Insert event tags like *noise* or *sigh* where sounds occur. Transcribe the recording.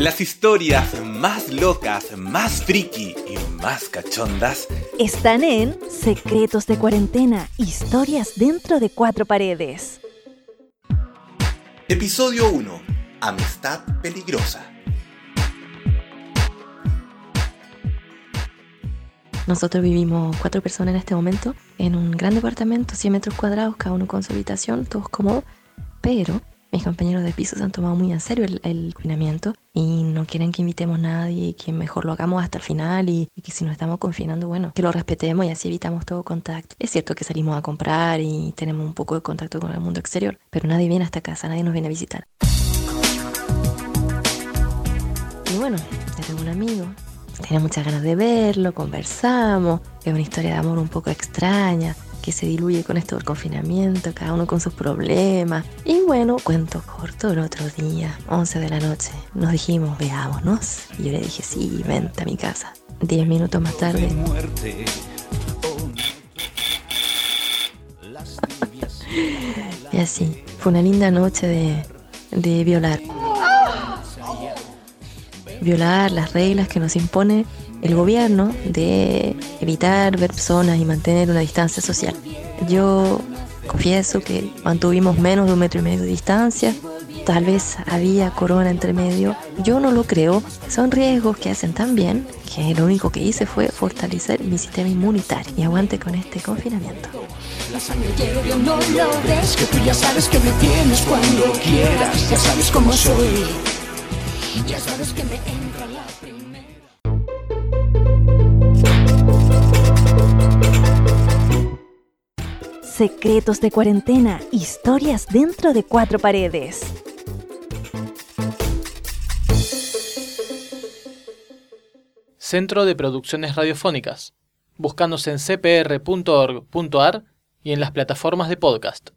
Las historias más locas, más friki y más cachondas están en Secretos de Cuarentena, historias dentro de cuatro paredes. Episodio 1. Amistad peligrosa. Nosotros vivimos cuatro personas en este momento en un gran departamento, 100 metros cuadrados, cada uno con su habitación, todos cómodos, pero mis compañeros de piso se han tomado muy en serio el, confinamiento y no quieren que invitemos a nadie y que mejor lo hagamos hasta el final y, que si nos estamos confinando, bueno, que lo respetemos y así evitamos todo contacto. Es cierto que salimos a comprar y tenemos un poco de contacto con el mundo exterior, pero nadie viene a esta casa, nadie nos viene a visitar. Y bueno, tengo un amigo, tenía muchas ganas de verlo, conversamos, es una historia de amor un poco extraña, que se diluye con esto del confinamiento, cada uno con sus problemas. Y bueno, cuento corto, el otro día, 11 de la noche, nos dijimos, veámonos. Y yo le dije, sí, vente a mi casa. Diez minutos más tarde. *laughs* y así, fue una linda noche de, de violar. Violar las reglas que nos impone el gobierno de evitar ver personas y mantener una distancia social. Yo confieso que mantuvimos menos de un metro y medio de distancia, tal vez había corona entre medio, yo no lo creo, son riesgos que hacen tan bien que lo único que hice fue fortalecer mi sistema inmunitario. Y aguante con este confinamiento. La sangre no lo ves, que tú ya sabes que me tienes cuando quieras, ya sabes cómo soy, Secretos de cuarentena, historias dentro de cuatro paredes. Centro de Producciones Radiofónicas. Buscándose en cpr.org.ar y en las plataformas de podcast.